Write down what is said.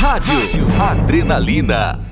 Rádio Adrenalina.